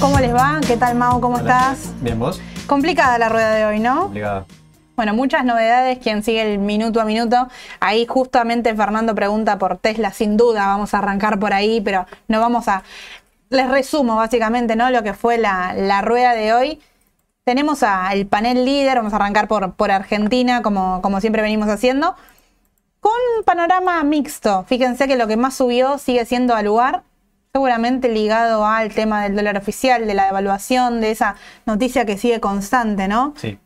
¿cómo les va? ¿Qué tal, Mau? ¿Cómo estás? Bien, vos. Complicada la rueda de hoy, ¿no? Complicada. Bueno, muchas novedades, quien sigue el minuto a minuto. Ahí justamente Fernando pregunta por Tesla, sin duda, vamos a arrancar por ahí, pero no vamos a... Les resumo básicamente, ¿no? Lo que fue la, la rueda de hoy. Tenemos al panel líder, vamos a arrancar por, por Argentina, como, como siempre venimos haciendo, con un panorama mixto. Fíjense que lo que más subió sigue siendo al lugar, seguramente ligado al tema del dólar oficial, de la devaluación, de esa noticia que sigue constante, ¿no? Sí.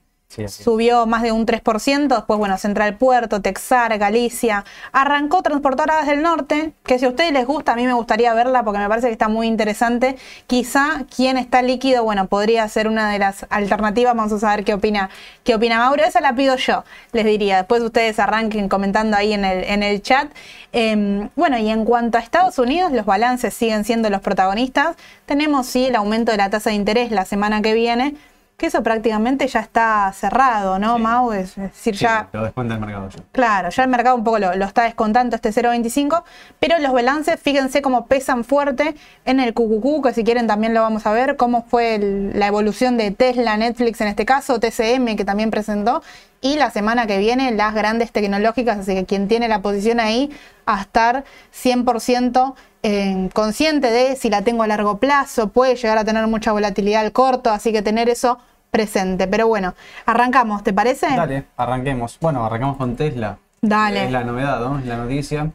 Subió más de un 3%, después, bueno, Central Puerto, Texar, Galicia. Arrancó Transportadoras del Norte, que si a ustedes les gusta, a mí me gustaría verla porque me parece que está muy interesante. Quizá quien está líquido, bueno, podría ser una de las alternativas. Vamos a saber qué opina, qué opina Mauro. Esa la pido yo, les diría. Después ustedes arranquen comentando ahí en el, en el chat. Eh, bueno, y en cuanto a Estados Unidos, los balances siguen siendo los protagonistas. Tenemos, sí, el aumento de la tasa de interés la semana que viene que eso prácticamente ya está cerrado, ¿no, Sí. Mau? Es decir, Sí, ya... Lo descuenta el mercado ya. Claro, ya el mercado un poco lo, lo está descontando este 0.25, pero los balances, fíjense cómo pesan fuerte en el QQQ, que si quieren también lo vamos a ver, cómo fue el- la evolución de Tesla, Netflix en este caso, TCM que también presentó, y la semana que viene las grandes tecnológicas, así que quien tiene la posición ahí a estar 100% eh, consciente de si la tengo a largo plazo, puede llegar a tener mucha volatilidad al corto, así que tener eso presente. Pero bueno, arrancamos, ¿te parece? Dale, arranquemos. Bueno, arrancamos con Tesla. Dale. Es la novedad, ¿no? Es la noticia.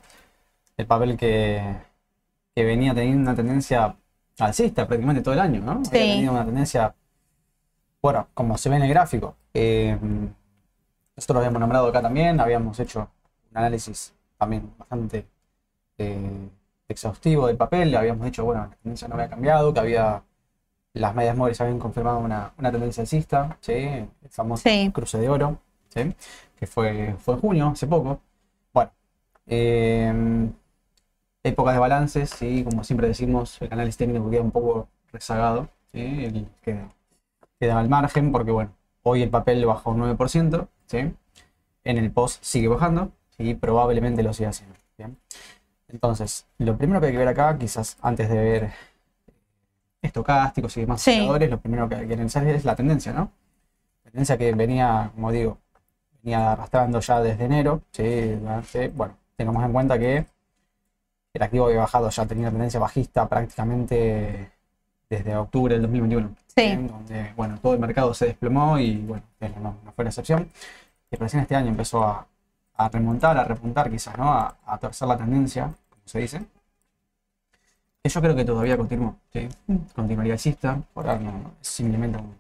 El papel que, que venía teniendo una tendencia alcista prácticamente todo el año, ¿no? Sí. Había tenido una tendencia, bueno, como se ve en el gráfico. eh, nosotros lo habíamos nombrado acá también, habíamos hecho un análisis también bastante eh, exhaustivo del papel, habíamos dicho, bueno, la tendencia no había cambiado, que había las medias móviles habían confirmado una, una tendencia alcista, ¿sí? el famoso Sí. cruce de oro, ¿sí? que fue, fue en junio, hace poco. Bueno, eh, épocas de balances, ¿sí? como siempre decimos, el análisis técnico queda un poco rezagado, ¿sí? el, queda, queda al margen, porque bueno, hoy el papel bajó un 9%, ¿sí? en el post sigue bajando y probablemente lo siga haciendo. ¿bien? Entonces, lo primero que hay que ver acá, quizás antes de ver estocásticos y demás Sí. lo primero que hay que analizar es la tendencia, ¿no? Tendencia que venía, como digo, venía arrastrando ya desde enero, ¿sí? Bueno, tengamos en cuenta que el activo había bajado, ya tenía tendencia bajista prácticamente desde octubre del 2021. Donde, bueno, todo el mercado se desplomó y, bueno, no, no fue la excepción. Y recién este año empezó a, a remontar, a repuntar quizás, ¿no? A, a torcer la tendencia, como se dice. Que yo creo que todavía continuó, ¿sí? Continuaría alcista, por ahora no, no, es simplemente un...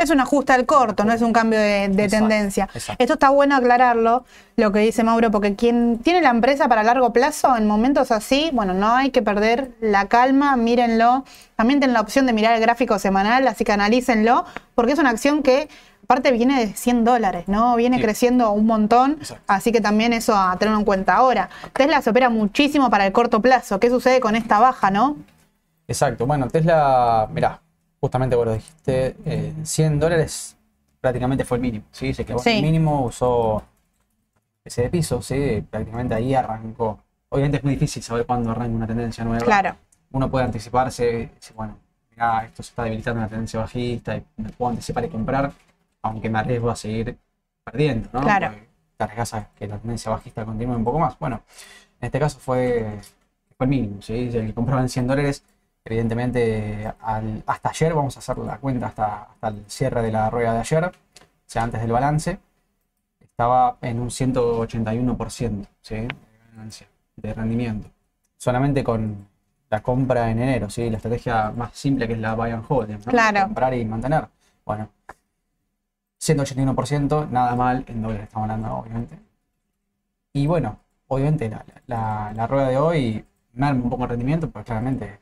Es un ajuste al corto, no es un cambio de, de Exacto, tendencia. exacto. Esto está bueno aclararlo, lo que dice Mauro, porque quien tiene la empresa para largo plazo, en momentos así, bueno, no hay que perder la calma, mírenlo. También tienen la opción de mirar el gráfico semanal, así que analícenlo, porque es una acción que aparte viene de 100 dólares, ¿no? Viene Sí. creciendo un montón, Exacto. así que también eso a tenerlo en cuenta. Ahora, Tesla se opera muchísimo para el corto plazo. ¿Qué sucede con esta baja, no? Exacto, bueno, Tesla, mirá, justamente vos lo dijiste, eh, 100 dólares prácticamente fue el mínimo, ¿sí? Se en Sí. el mínimo, usó ese de piso, ¿sí? Prácticamente ahí arrancó. Obviamente es muy difícil saber cuándo arranca una tendencia nueva. Claro. Uno puede anticiparse, decir, bueno, mirá, esto se está debilitando una tendencia bajista y me puedo anticipar y comprar, aunque me arriesgo a seguir perdiendo, ¿no? Claro. Porque te arriesgas a que la tendencia bajista continúe un poco más. Bueno, en este caso fue, fue el mínimo, ¿sí? El que compraba en 100 dólares, evidentemente al- hasta ayer, vamos a hacer la cuenta hasta, hasta el cierre de la rueda de ayer, o sea, antes del balance, estaba en un 181%, ¿sí? De ganancia, de rendimiento. Solamente con la compra en enero, ¿sí? La estrategia más simple que es la buy and hold, ¿no? Claro. Comprar y mantener. Bueno, 181%, nada mal, en dólares estamos hablando, obviamente. Y bueno, obviamente la, la- la rueda de hoy merma un poco el rendimiento, pero claramente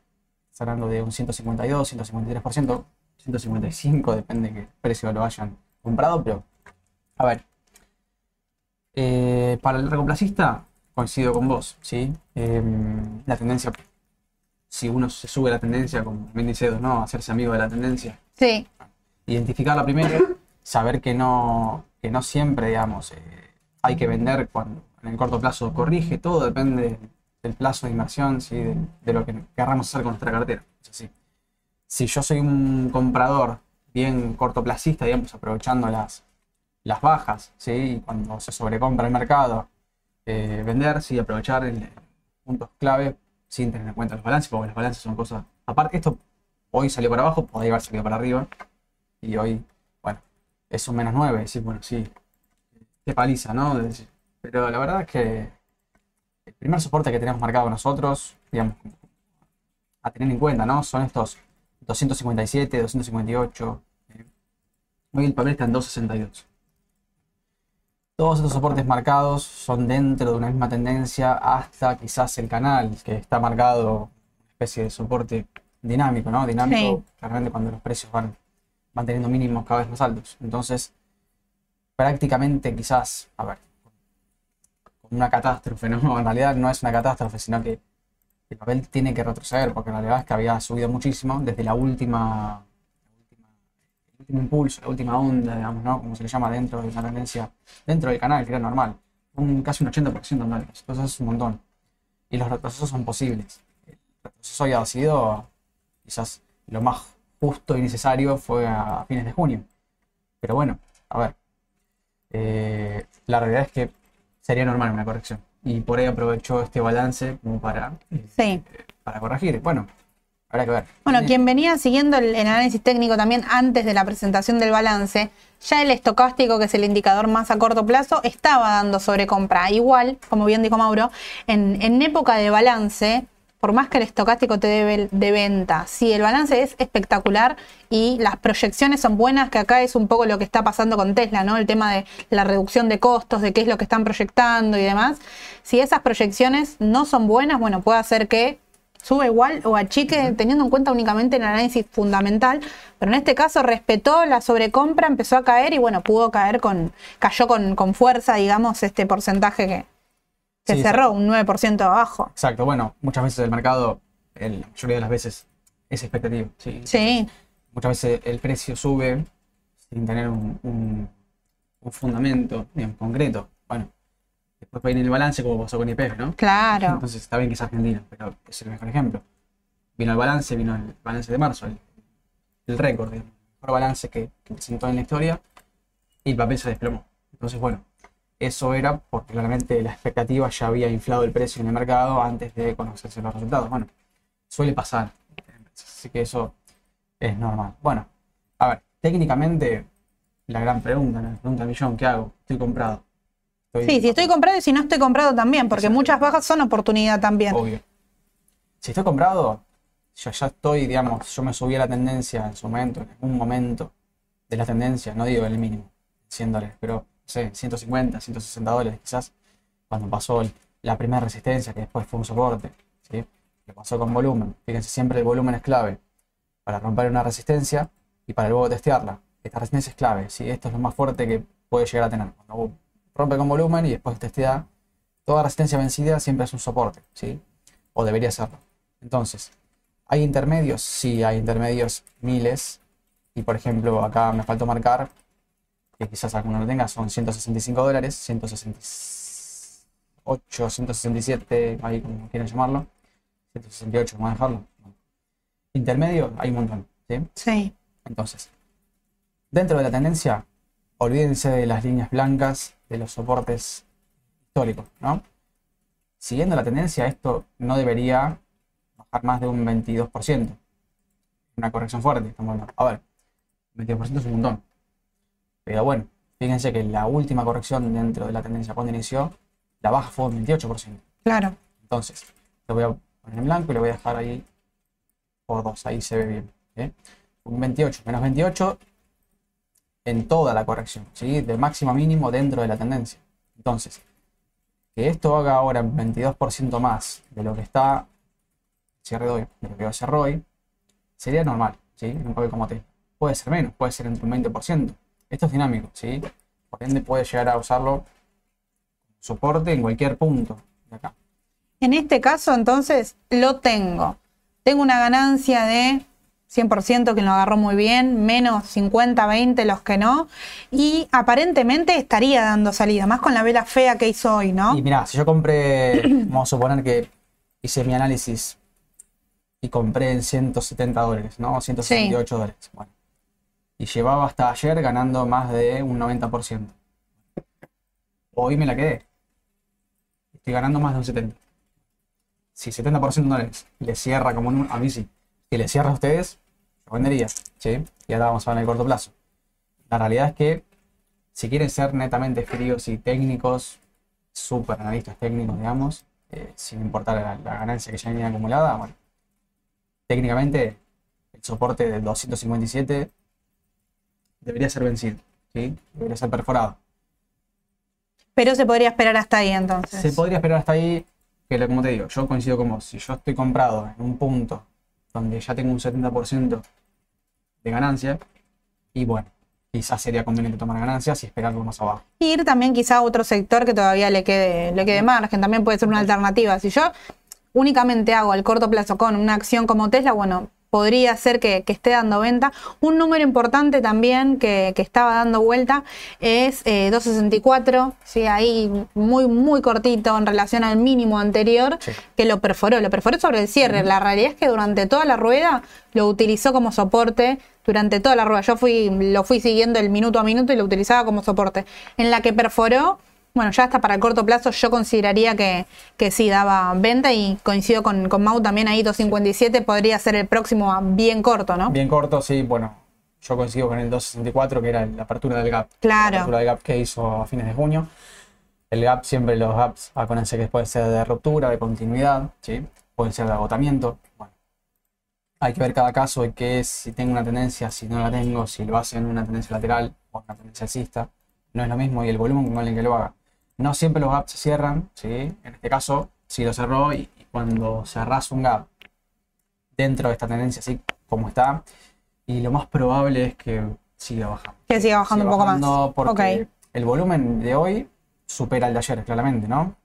hablando de un 152, 153%, 155, depende de qué precio lo hayan comprado, pero a ver, eh, para el largoplacista coincido con vos, ¿sí? Em, la tendencia, si uno se sube la tendencia, como bien dice ¿no? Hacerse amigo de la tendencia, Sí, identificarla primero, saber que no, que no siempre, digamos, eh, hay que vender cuando en el corto plazo corrige, todo depende del plazo de inversión, ¿sí? de, lo que querramos hacer con nuestra cartera. Es si yo soy un comprador bien cortoplacista, digamos, aprovechando las, las bajas, ¿sí? cuando se sobrecompra el mercado, eh, vender, sí, aprovechar el, puntos clave sin tener en cuenta los balances, porque los balances son cosas. Aparte, esto hoy salió para abajo, podría haber salido para arriba, y hoy, bueno, es un menos 9, decir, bueno, sí, qué paliza, ¿no? Pero la verdad es que el primer soporte que tenemos marcado nosotros, digamos, a tener en cuenta, ¿no? Son estos 257, 258. Hoy el papel está en 262. Todos estos soportes marcados son dentro de una misma tendencia hasta quizás el canal, que está marcado una especie de soporte dinámico, ¿no? Dinámico, claramente cuando los precios van, van teniendo mínimos cada vez más altos. Entonces, prácticamente quizás, a ver, una catástrofe, ¿no? En realidad no es una catástrofe, sino que el papel tiene que retroceder, porque en realidad es que había subido muchísimo desde la última, el último impulso, la última onda, digamos, ¿no? Como se le llama dentro de la tendencia, dentro del canal, que era normal. Un, casi un 80% en dólares. Entonces es un montón. Y los retrocesos son posibles. El retroceso había sido quizás lo más justo y necesario fue a fines de junio. Pero bueno, a ver. Eh, la realidad es que sería normal una corrección. Y por ahí aprovechó este balance como para, sí. para corregir. Bueno, habrá que ver. Bueno, quien venía siguiendo el, análisis técnico también antes de la presentación del balance, ya el estocástico, que es el indicador más a corto plazo, estaba dando sobrecompra. Igual, como bien dijo Mauro, en, en época de balance por más que el estocástico te dé de venta, si el balance es espectacular y las proyecciones son buenas, que acá es un poco lo que está pasando con Tesla, ¿no? El tema de la reducción de costos, de qué es lo que están proyectando y demás. Si esas proyecciones no son buenas, bueno, puede hacer que suba igual o achique teniendo en cuenta únicamente el análisis fundamental, pero en este caso respetó la sobrecompra, empezó a caer y bueno, pudo caer con, cayó con, con fuerza, digamos, este porcentaje que, se cerró un 9% abajo. Exacto, bueno, muchas veces el mercado, la mayoría de las veces, es expectativo. Sí. sí. Muchas veces el precio sube sin tener un, fundamento bien concreto. Bueno, después viene el balance como pasó con IPF, ¿no? Claro. Entonces está bien que es Argentina, pero es el mejor ejemplo. Vino el balance, vino el balance de marzo, el, récord, el mejor balance que, que presentó en la historia, y el papel se desplomó. Entonces, bueno, eso era porque claramente la expectativa ya había inflado el precio en el mercado antes de conocerse los resultados. Bueno, suele pasar. Así que eso es normal. Bueno, a ver, técnicamente, la gran pregunta, la pregunta millón, ¿qué hago? Estoy comprado. sí, si estoy comprado y si no estoy comprado también, porque muchas bajas son oportunidad también. Obvio. Si estoy comprado, yo ya estoy, digamos, yo me subí a la tendencia en su momento, en algún momento de la tendencia, no digo el mínimo, 100 dólares, pero sé, 150, 160 dólares quizás, cuando pasó la primera resistencia, que después fue un soporte, ¿sí? que pasó con volumen. Fíjense, siempre el volumen es clave para romper una resistencia y para luego testearla. Esta resistencia es clave, ¿sí? esto es lo más fuerte que puede llegar a tener. Cuando rompe con volumen y después testea, toda resistencia vencida siempre es un soporte, ¿sí? o debería serlo. Entonces, ¿hay intermedios? Sí, hay intermedios miles. Y por ejemplo, acá me faltó marcar que quizás alguno lo tenga, son 165 dólares, 168, 167, ahí como quieran llamarlo, 168, vamos a dejarlo. Intermedio, hay un montón, ¿sí? Sí. Entonces, dentro de la tendencia, olvídense de las líneas blancas, de los soportes históricos, ¿no? Siguiendo la tendencia, esto no debería bajar más de un 22%. Una corrección fuerte, estamos hablando. A ver, 22% es un montón. Pero bueno, fíjense que la última corrección dentro de la tendencia cuando inició, la baja fue un 28%. Claro. Entonces, lo voy a poner en blanco y lo voy a dejar ahí por 2, ahí se ve bien. ¿eh? Un 28, menos 28 en toda la corrección, ¿sí? de máximo a mínimo dentro de la tendencia. Entonces, que esto haga ahora un 22% más de lo que está cierre de hoy, de lo que va a ser hoy, sería normal, ¿sí? un papel como T. Puede ser menos, puede ser entre un 20%. Esto es dinámico, ¿sí? Por ende puede llegar a usarlo soporte en cualquier punto de acá. En este caso, entonces, lo tengo. Tengo una ganancia de 100% que lo agarró muy bien, menos 50, 20 los que no. Y aparentemente estaría dando salida, más con la vela fea que hizo hoy, ¿no? Y mira, si yo compré, vamos a suponer que hice mi análisis y compré en 170 dólares, ¿no? 168 dólares. Bueno. Y llevaba hasta ayer ganando más de un 90%. Hoy me la quedé. Estoy ganando más de un 70%. Si 70% no les, les cierra como un, a mí sí. Si les cierra a ustedes, yo vendería. Y ahora vamos a ver en el corto plazo. La realidad es que si quieren ser netamente fríos y técnicos, super analistas técnicos, digamos, eh, sin importar la, ganancia que ya viene acumulada, bueno, técnicamente el soporte del 257 debería ser vencido, ¿sí? debería ser perforado. Pero se podría esperar hasta ahí entonces. Se podría esperar hasta ahí, que como te digo, yo coincido con vos, si yo estoy comprado en un punto donde ya tengo un 70% de ganancia, y bueno, quizás sería conveniente tomar ganancias y esperarlo más abajo. Ir también quizá a otro sector que todavía le quede, le quede margen, también puede ser una alternativa. Si yo únicamente hago al corto plazo con una acción como Tesla, bueno, podría ser que, que esté dando venta. Un número importante también que, que estaba dando vuelta es eh, 264, ¿sí? ahí muy, muy cortito en relación al mínimo anterior, Sí. que lo perforó, lo perforó sobre el cierre. La realidad es que durante toda la rueda lo utilizó como soporte, durante toda la rueda. Yo fui, lo fui siguiendo el minuto a minuto y lo utilizaba como soporte. En la que perforó, bueno, ya hasta para el corto plazo yo consideraría que, que sí daba venta y coincido con, con Mau también ahí 257 podría ser el próximo bien corto, ¿no? Bien corto, sí, bueno, yo coincido con el 264, que era la apertura del gap. Claro. La apertura del gap que hizo a fines de junio. El gap, siempre los gaps, acuérdense que puede ser de ruptura, de continuidad, ¿sí? pueden ser de agotamiento. Bueno, hay que ver cada caso y qué es, si tengo una tendencia, si no la tengo, si lo hace en una tendencia lateral o una tendencia alcista. No es lo mismo y el volumen con el que lo haga. No siempre los gaps se cierran, ¿sí? En este caso, sí lo cerró y, y cuando cerrás un gap dentro de esta tendencia así como está, y lo más probable es que siga bajando. Que siga bajando un poco más. Porque el volumen de hoy supera el de ayer, claramente, ¿no?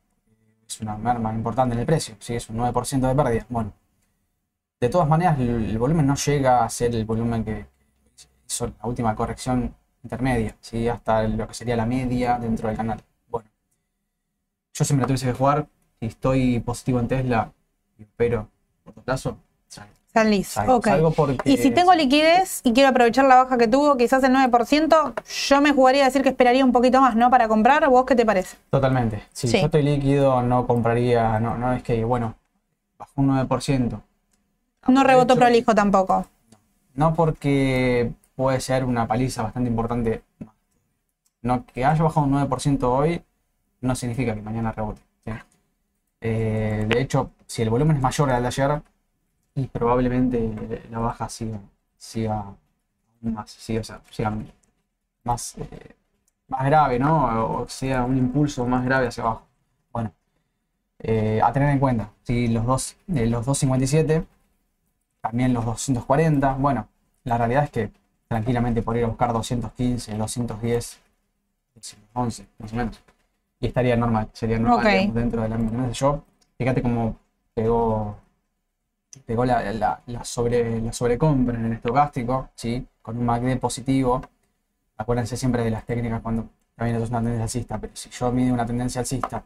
Es una merma importante en el precio, ¿sí? Es un 9% de pérdida. Bueno, de todas maneras, el, el volumen no llega a ser el volumen que hizo la última corrección intermedia, ¿sí? Hasta lo que sería la media dentro del canal. Yo siempre tuviese que jugar, si estoy positivo en Tesla y espero a corto plazo, listos. Salgo, Ok. salgo porque- Y si tengo liquidez y quiero aprovechar la baja que tuvo, quizás el 9%, yo me jugaría a decir que esperaría un poquito más, ¿no? Para comprar, ¿vos qué te parece? Totalmente. Si Sí. yo estoy líquido, no compraría, no, no es que, bueno, bajó un 9%. No rebotó prolijo tampoco. No porque puede ser una paliza bastante importante. No, que haya bajado un 9% hoy no significa que mañana rebote. ¿sí? Eh, de hecho, si el volumen es mayor al de ayer, y probablemente la baja siga, siga más, siga, sea, más, eh, más grave, ¿no? O sea, un impulso más grave hacia abajo. Bueno, eh, a tener en cuenta, si los dos, los 257 también los 240. Bueno, la realidad es que tranquilamente por ir a buscar 215, 210, 211, más o menos. Y estaría normal, sería normal digamos, dentro del ámbito. Entonces yo, fíjate cómo pegó, pegó la, la, la sobre, la sobrecompra en el estocástico, ¿sí? con un MACD positivo. Acuérdense siempre de las técnicas cuando también es una tendencia alcista, pero si yo mido una tendencia alcista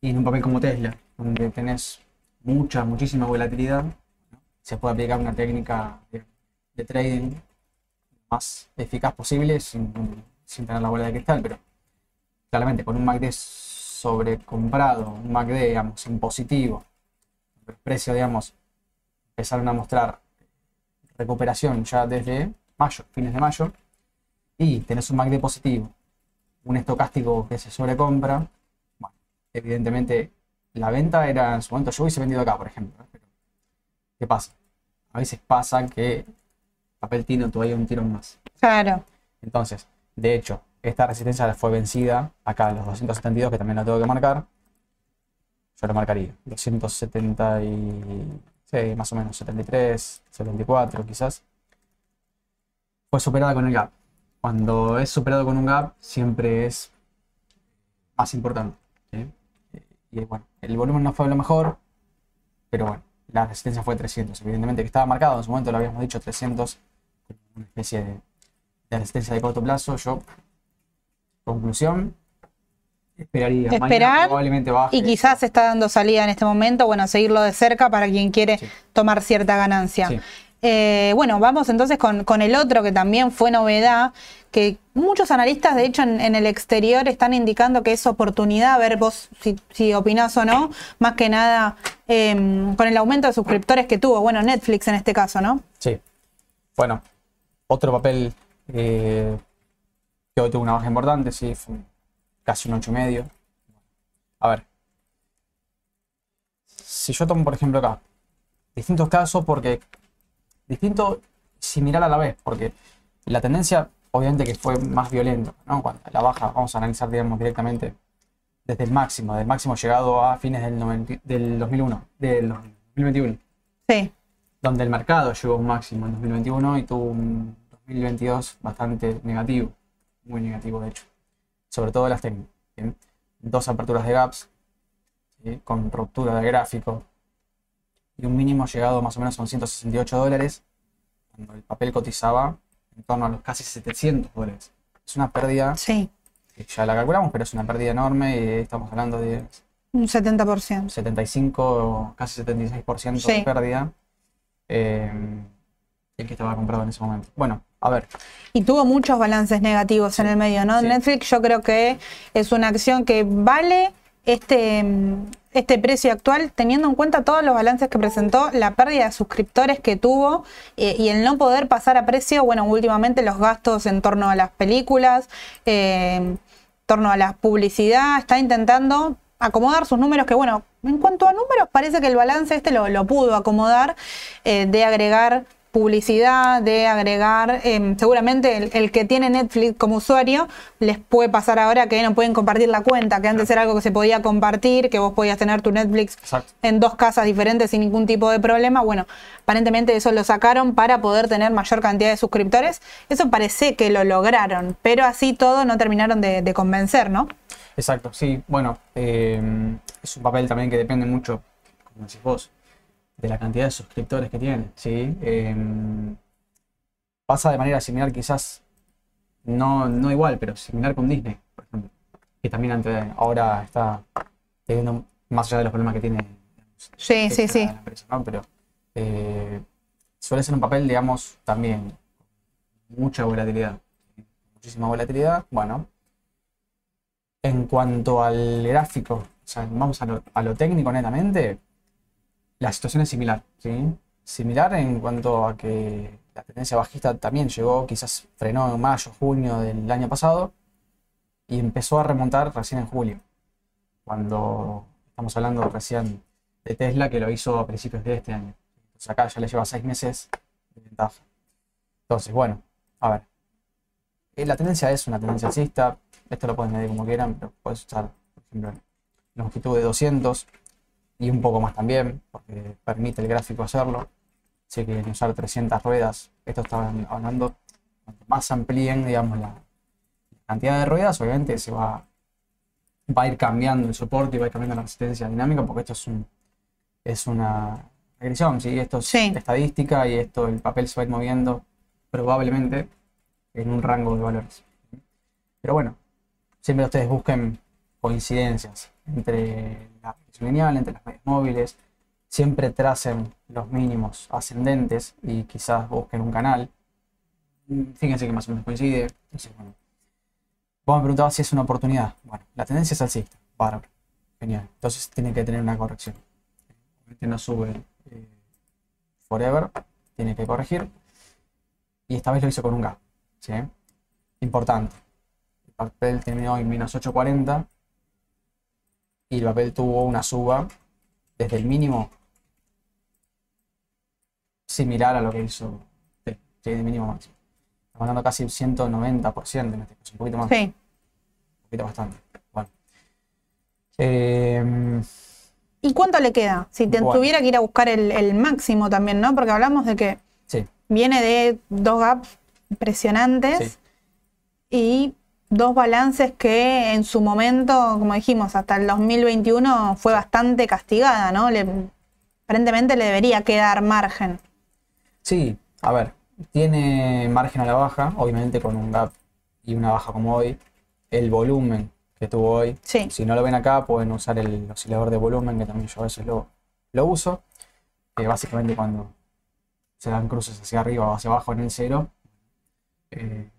y en un papel como Tesla, donde tenés mucha, muchísima volatilidad, se puede aplicar una técnica de, de trading más eficaz posible sin, sin tener la bola de cristal, pero claramente con un MACD sobrecomprado, un MACD, digamos, en positivo, el precio, digamos, empezaron a mostrar recuperación ya desde mayo, fines de mayo, y tenés un MACD positivo, un estocástico que se sobrecompra, bueno, evidentemente la venta era en su momento, yo hubiese vendido acá, por ejemplo, ¿eh? pero ¿qué pasa? A veces pasa que papel tino todavía un tirón más. Claro. Entonces, de hecho, esta resistencia fue vencida acá los 272, que también la tengo que marcar. Yo lo marcaría. 270 y... Sí, más o menos, 73, 74 quizás. Fue superada con el gap. Cuando es superado con un gap, siempre es más importante. ¿sí? Y bueno, el volumen no fue lo mejor, pero bueno, la resistencia fue 300. Evidentemente que estaba marcado, en su momento lo habíamos dicho, 300, como una especie de, de resistencia de corto plazo. Yo, conclusión, esperaría. Mañana Esperar probablemente baje. y quizás está dando salida en este momento, bueno, seguirlo de cerca para quien quiere Sí. tomar cierta ganancia. Sí. Eh, bueno, vamos entonces con, con el otro que también fue novedad, que muchos analistas, de hecho, en, en el exterior están indicando que es oportunidad, a ver vos si, si opinás o no, más que nada eh, con el aumento de suscriptores que tuvo, bueno, Netflix en este caso, ¿no? Sí. Bueno, otro papel eh, que hoy tuvo una baja importante, sí, fue un- casi un 8,5. A ver. Si yo tomo, por ejemplo, acá, distintos casos, porque distinto, similar a la vez, porque la tendencia, obviamente, que fue más violenta, ¿no? Cuando la baja, vamos a analizar, digamos, directamente desde el máximo, del máximo llegado a fines del, 90 del 2001, del 2021 Sí, donde el mercado llegó a un máximo en 2021 y tuvo un 2022 bastante negativo, muy negativo de hecho, sobre todo las técnicas. ¿bien? Dos aperturas de gaps, ¿sí? con ruptura de gráfico y un mínimo llegado más o menos a un 168 dólares, cuando el papel cotizaba en torno a los casi 700 dólares. Es una pérdida, sí, que ya la calculamos, pero es una pérdida enorme y estamos hablando de un 70%. 75, casi 76% de Sí. pérdida. eh, el que estaba comprado en ese momento. Bueno, a ver, Y tuvo muchos balances negativos en el medio, ¿no? sí. Netflix yo creo que es una acción que vale este, este precio actual teniendo en cuenta todos los balances que presentó, la pérdida de suscriptores que tuvo eh, y el no poder pasar a precio, bueno, últimamente los gastos en torno a las películas, eh, en torno a la publicidad, está intentando acomodar sus números que bueno, en cuanto a números parece que el balance este lo, lo pudo acomodar eh, de agregar publicidad, de agregar, eh, seguramente el, el que tiene Netflix como usuario les puede pasar ahora que no pueden compartir la cuenta, que antes era algo que se podía compartir, que vos podías tener tu Netflix exacto. en dos casas diferentes sin ningún tipo de problema. Bueno, aparentemente eso lo sacaron para poder tener mayor cantidad de suscriptores. Eso parece que lo lograron, pero así todo no terminaron de, de convencer, ¿no? Exacto, sí. Bueno, eh, es un papel también que depende mucho, como decís vos, de la cantidad de suscriptores que tiene. ¿sí? Eh, pasa de manera similar, quizás, no, no igual, pero similar con Disney, por ejemplo. Que también ante- ahora está teniendo, más allá de los problemas que tiene. Sí, sí, sí. la empresa, ¿no? Pero eh, suele ser un papel, digamos, también mucha volatilidad. Muchísima volatilidad. Bueno, en cuanto al gráfico, o sea, vamos a lo, a lo técnico netamente, la situación es similar, ¿sí? Similar en cuanto a que la tendencia bajista también llegó, quizás frenó en mayo, junio del año pasado y empezó a remontar recién en julio, cuando estamos hablando recién de Tesla que lo hizo a principios de este año. Entonces acá ya le lleva seis meses de ventaja. Entonces, bueno, a ver. Eh, La tendencia es una tendencia alcista. Esto lo pueden medir como quieran, pero puedes usar, por ejemplo, longitud de 200 y un poco más también, porque permite el gráfico hacerlo. Si quieren usar 300 ruedas, esto está hablando, cuanto más amplíen, digamos, la cantidad de ruedas, obviamente se va, va a ir cambiando el soporte y va a ir cambiando la resistencia dinámica, porque esto es, un, es una regresión, ¿sí? Esto es Sí. estadística y esto, el papel se va a ir moviendo probablemente en un rango de valores. Pero bueno, siempre ustedes busquen coincidencias entre la lineal, entre las medias móviles, siempre tracen los mínimos ascendentes y quizás busquen un canal. Fíjense que más o menos coincide. Entonces, bueno. Vos me preguntabas si es una oportunidad. Bueno, la tendencia es alcista. Bárbaro. Genial. Entonces tiene que tener una corrección. Obviamente no sube eh, forever. Tiene que corregir. Y esta vez lo hizo con un gap. ¿sí? Importante. El papel terminó en menos 840 y el papel tuvo una suba desde el mínimo similar a lo que hizo ¿sí? de mínimo máximo. Estamos hablando casi un 190% en este caso, un poquito más, Sí. un poquito bastante. Bueno. Eh, ¿Y cuánto le queda? Si te Bueno. tuviera que ir a buscar el, el máximo también, ¿no? Porque hablamos de que sí, viene de dos gaps impresionantes Sí. y dos balances que en su momento, como dijimos, hasta el 2021 fue bastante castigada, ¿no? Le, aparentemente le debería quedar margen. Sí, a ver, tiene margen a la baja, obviamente con un gap y una baja como hoy, el volumen que tuvo hoy. Sí. Si no lo ven acá, pueden usar el oscilador de volumen, que también yo a veces lo, lo uso. Que básicamente cuando se dan cruces hacia arriba o hacia abajo en el cero, eh,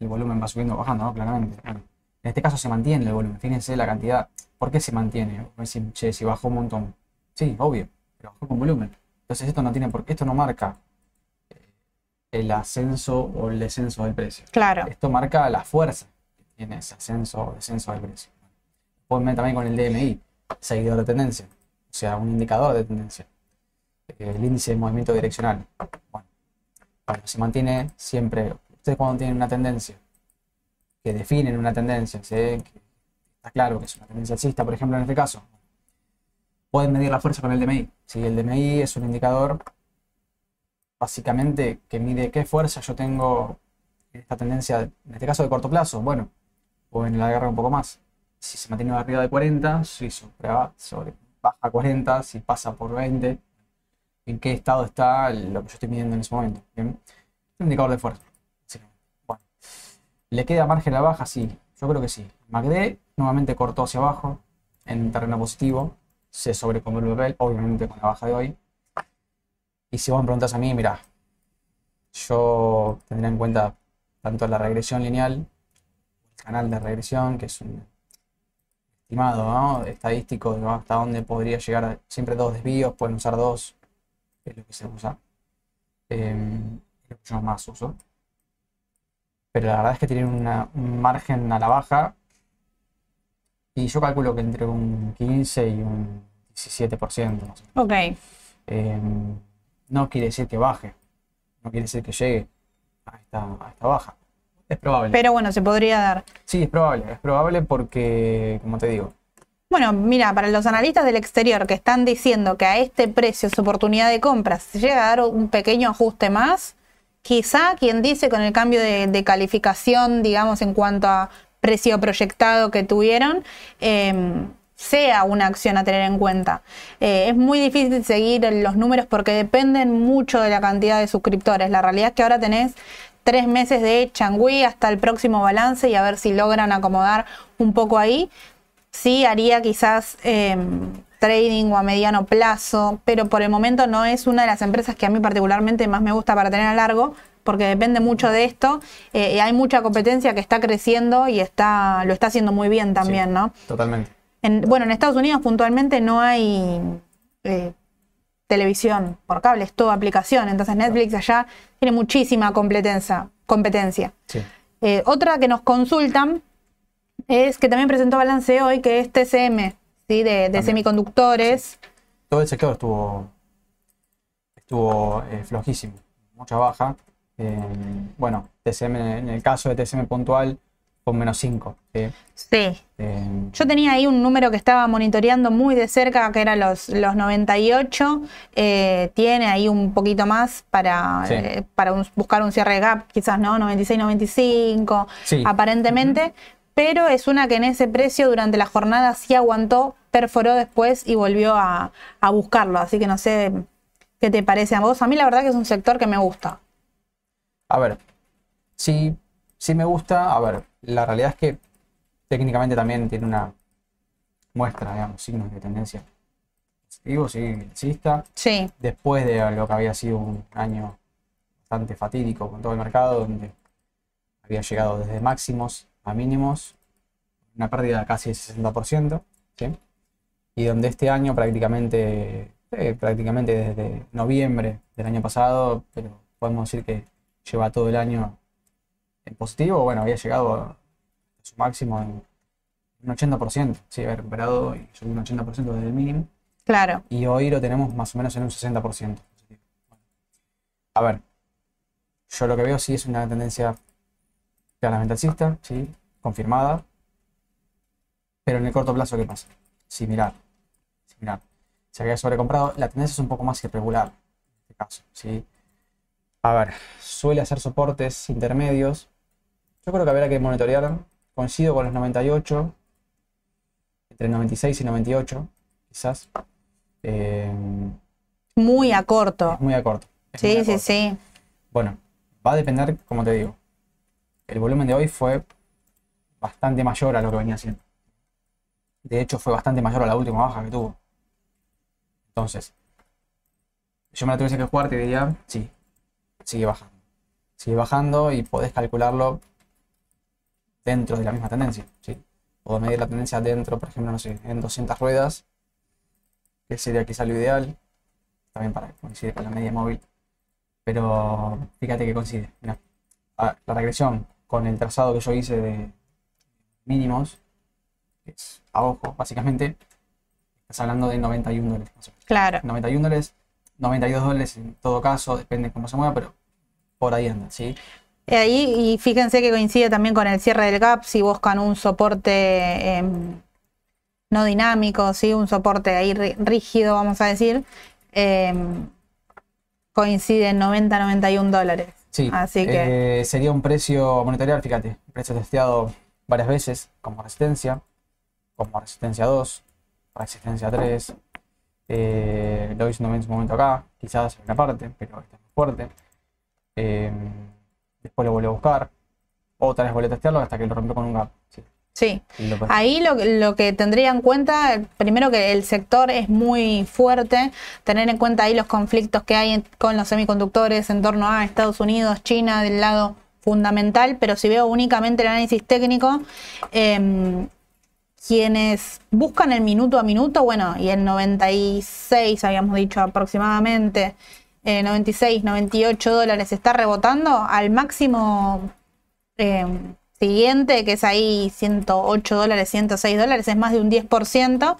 el volumen va subiendo o bajando, ¿no? Claramente. Bueno, en este caso se mantiene el volumen, fíjense la cantidad. ¿Por qué se mantiene? Decir, che, si bajó un montón. Sí, obvio, pero bajó con volumen. Entonces esto no tiene por qué, esto no marca eh, el ascenso o el descenso del precio. Claro. Esto marca la fuerza que tiene ese ascenso o descenso del precio. Pueden ver también con el DMI, seguidor de tendencia, o sea, un indicador de tendencia. Eh, El índice de movimiento direccional. Bueno, bueno, se mantiene siempre. Ustedes cuando tienen una tendencia, que definen una tendencia, ¿sí? está claro que es una tendencia alcista, por ejemplo, en este caso, pueden medir la fuerza con el DMI. Si el DMI es un indicador básicamente que mide qué fuerza yo tengo en esta tendencia, en este caso de corto plazo, bueno, o en el agarre un poco más. Si se mantiene arriba de 40, si sobre, baja a 40, si pasa por 20, en qué estado está lo que yo estoy midiendo en ese momento. ¿bien? Un indicador de fuerza. ¿Le queda margen a la baja? Sí, yo creo que sí. MACD nuevamente cortó hacia abajo en terreno positivo, se sobrecomió el papel, obviamente con la baja de hoy. Y si vos me preguntas a mí, mira, yo tendría en cuenta tanto la regresión lineal, el canal de regresión, que es un estimado ¿no? estadístico de hasta dónde podría llegar, siempre dos desvíos, pueden usar dos, es lo que se usa. Eh, es lo que yo más uso. Pero la verdad es que tienen una- un margen a la baja y yo calculo que entre un 15 y un 17%. más o menos. Ok. Eh, no quiere decir que baje, no quiere decir que llegue a esta, a esta baja. Es probable. Pero bueno, se podría dar. Sí, es probable, es probable porque, como te digo, Bueno, mira, para los analistas del exterior que están diciendo que a este precio es oportunidad de compra, si llega a dar un pequeño ajuste más, quizá quien dice con el cambio de, calificación, digamos, en cuanto a precio proyectado que tuvieron, eh, sea una acción a tener en cuenta. Eh, es muy difícil seguir los números porque dependen mucho de la cantidad de suscriptores. La realidad es que ahora tenés tres meses de changüí hasta el próximo balance y a ver si logran acomodar un poco ahí sí haría quizás eh, trading o a mediano plazo, pero por el momento no es una de las empresas que a mí particularmente más me gusta para tener a largo, porque depende mucho de esto. eh, y hay mucha competencia que está creciendo y está, lo está haciendo muy bien también, Sí. ¿no? totalmente. En- bueno, en Estados Unidos puntualmente no hay eh, televisión por cable, es todo aplicación. Entonces Netflix allá tiene muchísima competencia. competencia. Sí. Eh, otra que nos consultan es que también presentó balance hoy, que es TCM, ¿sí? de, semiconductores. Todo el sector estuvo, estuvo eh, flojísimo, mucha baja. Eh, bueno, TCM, en el caso de TCM puntual, con menos 5. ¿sí? Sí. Eh, Yo tenía ahí un número que estaba monitoreando muy de cerca, que era los, los 98. eh, tiene ahí un poquito más para, Sí. eh, para un- buscar un cierre de gap, quizás, ¿no? 96, 95, Sí. aparentemente. Pero es una que en ese precio durante la jornada sí aguantó, perforó después y volvió a, a buscarlo. Así que no sé qué te parece a vos. A mí la verdad que es un sector que me gusta. A ver, sí, sí me gusta. A ver, la realidad es que técnicamente también tiene una muestra, digamos, signos de tendencia positivo, sí, alcista. Sí, Después de lo que había sido un año bastante fatídico con todo el mercado, donde había llegado desde máximos a mínimos, una pérdida de casi del 60%, ¿sí? Y donde este año prácticamente, eh, prácticamente desde noviembre del año pasado, pero podemos decir que lleva todo el año en positivo, bueno, había llegado a su máximo en un 80%, sí, había recuperado y subió un 80% desde el mínimo claro. y hoy lo tenemos más o menos en un 60%. A ver, yo lo que veo sí es una tendencia claramente alcista, sí, confirmada, pero en el corto plazo, ¿qué pasa? Similar, similar. Se había sobrecomprado, la tendencia es un poco más irregular en este caso, ¿sí? A ver, suele hacer soportes intermedios. Yo creo que habrá que monitorear. Coincido con los 98, entre 96 y 98, quizás. Eh, Muy a corto. muy a corto. Sí, a sí, corto. sí. Bueno, va a depender, como te digo. El volumen de hoy fue bastante mayor a lo que venía haciendo. De hecho, fue bastante mayor a la última baja que tuvo. Entonces, yo me la tuviese que jugar, te diría, sí, sigue bajando. Sigue bajando y podés calcularlo dentro de la misma tendencia. ¿sí? Puedo medir la tendencia dentro, por ejemplo, no sé, en 200 ruedas, que sería quizá lo ideal, también para coincidir con la media móvil. Pero fíjate que coincide. Mirá, la regresión con el trazado que yo hice de mínimos, que es a ojo, básicamente, estás hablando de 91 dólares. Claro. 91 dólares, 92 dólares en todo caso, depende cómo se mueva, pero por ahí anda, ¿sí? Ahí, y fíjense que coincide también con el cierre del gap, si buscan un soporte em, no dinámico, ¿sí? un soporte ahí rígido, vamos a decir, em, coincide en 90-91 dólares. Sí, Así que... Eh, sería un precio monetario, fíjate, precio testeado varias veces como resistencia, como resistencia 2, resistencia 3, eh, lo hice en su momento acá, quizás en una parte, pero está más fuerte. Eh, después lo vuelvo a buscar, otra vez vuelvo a testearlo hasta que lo rompió con un gap. Sí, ahí lo, que tendría en cuenta, primero que el sector es muy fuerte, tener en cuenta ahí los conflictos que hay con los semiconductores en torno a Estados Unidos, China, del lado fundamental, pero si veo únicamente el análisis técnico, em, quienes buscan el minuto a minuto, bueno, y en 96 habíamos dicho aproximadamente, 96, eh, 98 dólares está rebotando al máximo em, siguiente, que es ahí 108 dólares, 106 dólares, es más de un 10%,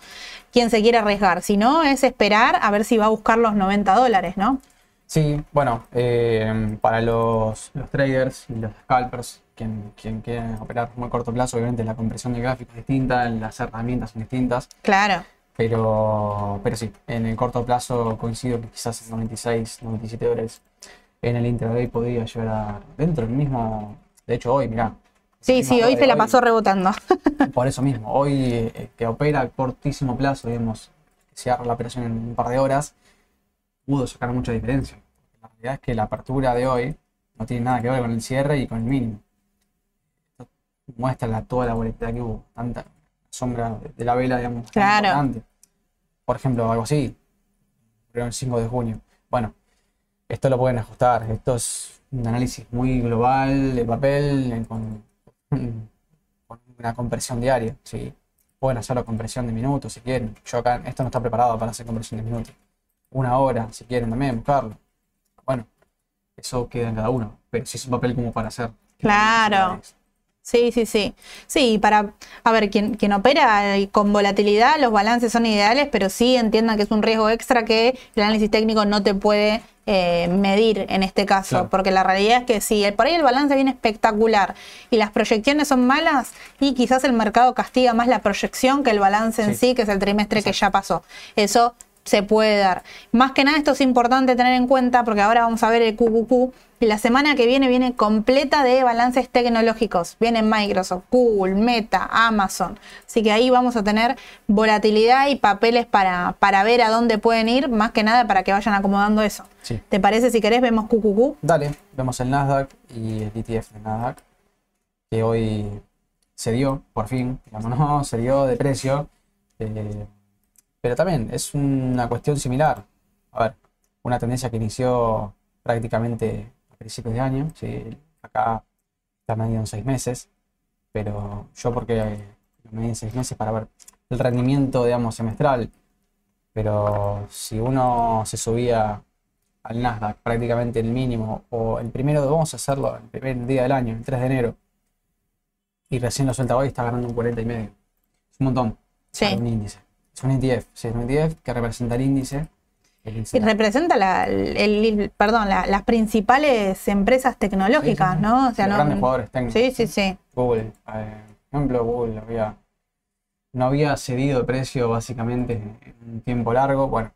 quien se quiere arriesgar. Si no, es esperar a ver si va a buscar los 90 dólares, ¿no? Sí, bueno, eh, para los, traders y los scalpers, quien, quien quiere operar muy corto plazo, obviamente la compresión de gráficos es distinta, las herramientas son distintas. Claro. Pero, pero sí, en el corto plazo coincido que quizás en 96, 97 dólares en el intraday podría llegar a dentro del mismo. De hecho, hoy, mirá. Sí, sí, hoy se la pasó rebotando. Por eso mismo, hoy eh, que opera a cortísimo plazo, digamos, cierra la operación en un par de horas, pudo sacar mucha diferencia. La realidad es que la apertura de hoy no tiene nada que ver con el cierre y con el mínimo. muestra toda la volatilidad que hubo, tanta sombra de la vela, digamos, claro. Por ejemplo, algo así, el 5 de junio. Bueno, esto lo pueden ajustar. Esto es un análisis muy global de papel con, una compresión diaria. ¿sí? Pueden hacerlo compresión de minutos si quieren. Yo acá, esto no está preparado para hacer compresión de minutos una hora, si quieren también buscarlo. Bueno, eso queda en cada uno, pero si es un papel como para hacer. Claro. Sí, sí, sí. Sí, para, a ver, quien, quien opera con volatilidad, los balances son ideales, pero sí entiendan que es un riesgo extra que el análisis técnico no te puede eh, medir en este caso, porque la realidad es que si por ahí el balance viene espectacular y las proyecciones son malas, y quizás el mercado castiga más la proyección que el balance en sí, que es el trimestre que ya pasó. Eso se puede dar. Más que nada esto es importante tener en cuenta porque ahora vamos a ver el QQQ y la semana que viene viene completa de balances tecnológicos. Viene Microsoft, Google, Meta, Amazon. Así que ahí vamos a tener volatilidad y papeles para, para ver a dónde pueden ir, más que nada para que vayan acomodando eso. ¿Te parece si querés vemos QQQ? Dale, vemos el Nasdaq y el ETF de Nasdaq que hoy se dio, por fin, digamos, no, se dio de precio. Eh, pero también es una cuestión similar. A ver, una tendencia que inició prácticamente a principios de año. ¿sí? Acá está medido en seis meses. Pero yo porque lo medí en seis meses para ver el rendimiento, digamos, semestral. Pero si uno se subía al Nasdaq prácticamente el mínimo, o el primero, vamos a hacerlo el primer día del año, el 3 de enero, y recién lo suelta hoy, está ganando un 40 y medio. Es un montón. Sí. un índice. Un ETF, sí, es un ETF que representa el índice. y representa la, el, perdón, las principales empresas tecnológicas, ¿no? O sea, Los grandes jugadores técnicos. Sí, sí, sí. Google, eh, por ejemplo, Google había, no había cedido de precio básicamente en un tiempo largo. Bueno,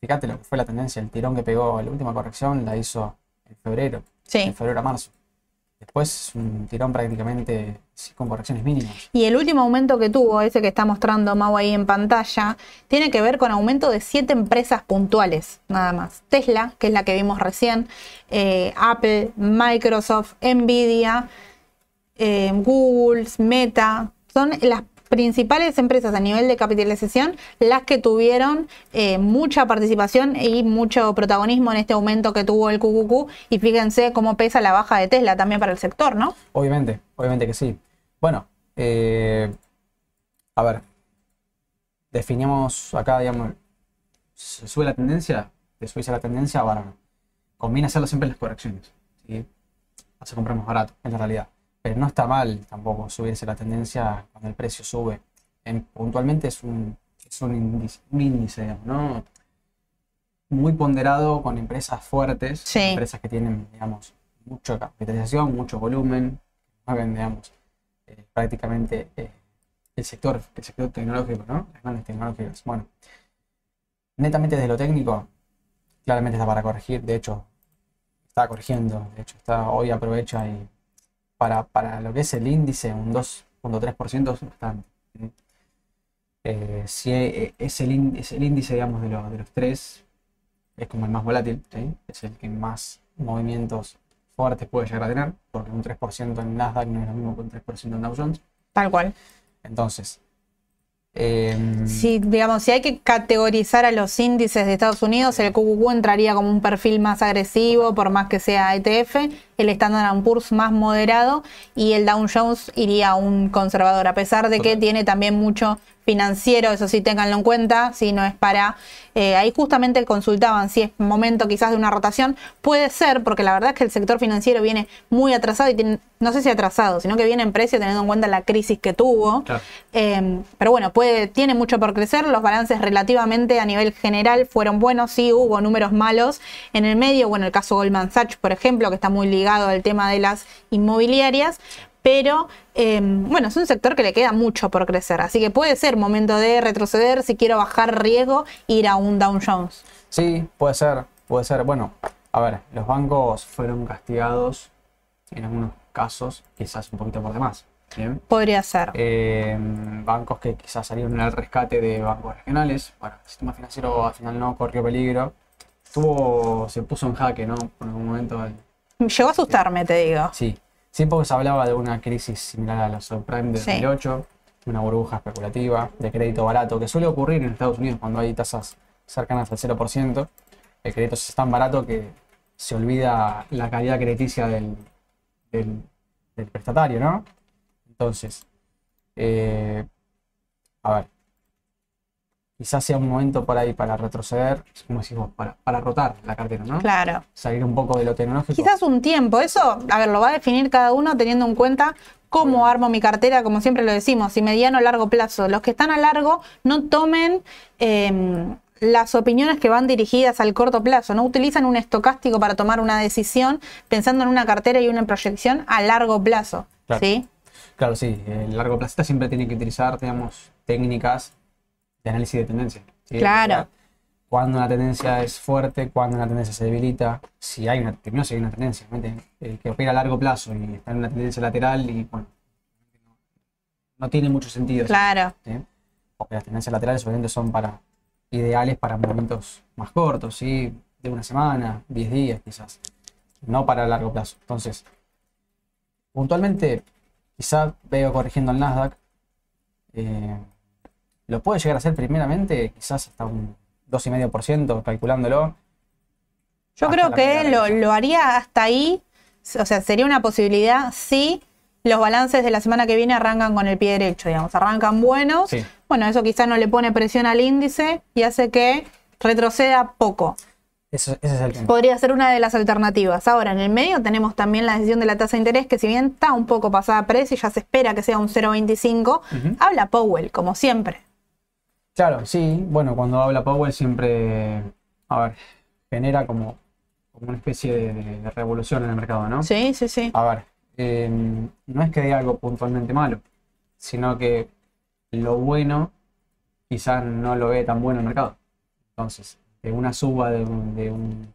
fíjate lo que fue la tendencia, el tirón que pegó, la última corrección la hizo en febrero, sí. en febrero a marzo. Después un tirón prácticamente con correcciones mínimas. Y el último aumento que tuvo, ese que está mostrando Mau ahí en pantalla, tiene que ver con aumento de siete empresas puntuales, nada más. Tesla, que es la que vimos recién, eh, Apple, Microsoft, Nvidia, eh, Google, Meta, son las principales empresas a nivel de capitalización las que tuvieron eh, mucha participación y mucho protagonismo en este aumento que tuvo el QQQ y fíjense cómo pesa la baja de Tesla también para el sector, ¿no? Obviamente, obviamente que sí. Bueno, eh, a ver, definimos acá, digamos, se sube la tendencia, de subirse la tendencia, ahora conviene hacerlo siempre en las correcciones. ¿sí? Vas a comprar más barato, en la realidad. Pero no está mal tampoco subirse la tendencia cuando el precio sube. En- puntualmente es un, es un índice, un índice, ¿no? Muy ponderado con empresas fuertes, Sí. empresas que tienen, digamos, mucha capitalización, mucho volumen, mueven, digamos, eh, prácticamente eh, el sector, el sector tecnológico, ¿no? Las grandes tecnológicas. Bueno, netamente desde lo técnico, claramente está para corregir. De hecho, está corrigiendo. De hecho, está hoy aprovecha y para, para lo que es el índice, un 2.3% es bastante. ¿sí? Eh, si e- es el, es el índice, digamos, de, lo- de los tres, es como el más volátil, ¿sí? Es el que más movimientos fuertes puede llegar a tener, porque un 3% en Nasdaq no es lo mismo que un 3% en Dow Jones. Tal cual. Entonces, Si, digamos, si hay que categorizar a los índices de Estados Unidos, el QQQ entraría como un perfil más agresivo, por más que sea ETF, el Standard Poor's más moderado y el Dow Jones iría a un conservador, a pesar de que tiene también mucho financiero, eso sí tenganlo en cuenta, si no es para... eh, ahí justamente consultaban si es momento quizás de una rotación, puede ser, porque la verdad es que el sector financiero viene muy atrasado y tiene, no sé si atrasado, sino que viene en precio teniendo en cuenta la crisis que tuvo. Claro. Eh, pero bueno, puede, tiene mucho por crecer. Los balances relativamente a nivel general fueron buenos. Sí, hubo números malos en el medio. Bueno, el caso Goldman Sachs, por ejemplo, que está muy ligado al tema de las inmobiliarias. Pero eh, bueno, es un sector que le queda mucho por crecer. Así que puede ser momento de retroceder. Si quiero bajar riesgo, ir a un Dow Jones. Sí, puede ser, puede ser. Bueno, a ver, los bancos fueron castigados en algunos casos, quizás un poquito por demás. ¿bien? Podría ser. Eh, bancos que quizás salieron al rescate de bancos regionales. Bueno, el sistema financiero al final no corrió peligro. Estuvo, se puso en jaque, ¿no? Por algún momento. el- Llegó a asustarme, te digo. Sí, siempre se hablaba de una crisis similar a la subprime de Sí. 2008, una burbuja especulativa de crédito barato, que suele ocurrir en Estados Unidos cuando hay tasas cercanas al 0%. El crédito es tan barato que se olvida la calidad crediticia del, del, del prestatario, ¿no? Entonces, eh, a ver, quizás sea un momento por ahí para retroceder, como decís vos, para, para rotar la cartera, ¿no? Claro. Salir un poco de lo tecnológico. Quizás un tiempo, eso, a ver, lo va a definir cada uno teniendo en cuenta cómo armo mi cartera, como siempre lo decimos, si mediano o largo plazo. Los que están a largo no tomen eh, las opiniones que van dirigidas al corto plazo, no utilizan un estocástico para tomar una decisión pensando en una cartera y una proyección a largo plazo. Claro. ¿sí? Claro, sí, el largo plazista siempre tiene que utilizar, digamos, técnicas de análisis de tendencia. ¿sí? Claro. Cuando una tendencia es fuerte, cuando una tendencia se debilita, si hay una, primero si hay una tendencia, ¿me el que opera a largo plazo y está en una tendencia lateral y bueno, no tiene mucho sentido. Claro. ¿sí? Porque las tendencias laterales obviamente son para ideales para movimientos más cortos, ¿sí? de una semana, 10 días quizás, no para largo plazo. Entonces, puntualmente, quizá veo corrigiendo el Nasdaq. eh, lo puede llegar a hacer primeramente, quizás hasta un 2,5%, calculándolo. Yo creo que lo, haría hasta ahí, o sea, sería una posibilidad si los balances de la semana que viene arrancan con el pie derecho, digamos, arrancan buenos. Sí. Bueno, eso quizás no le pone presión al índice y hace que retroceda poco. Eso, ese es el tema. Podría ser una de las alternativas. Ahora, en el medio tenemos también la decisión de la tasa de interés, que si bien está un poco pasada a precio y ya se espera que sea un 0,25, Ujú. habla Powell, como siempre. Claro, sí. Bueno, cuando habla Powell siempre, a ver, genera como, como una especie de, de- de revolución en el mercado, ¿no? Sí, sí, sí. A ver, eh, no es que diga algo puntualmente malo, sino que lo bueno quizás no lo ve tan bueno el mercado. Entonces, de una suba de, un- de, un-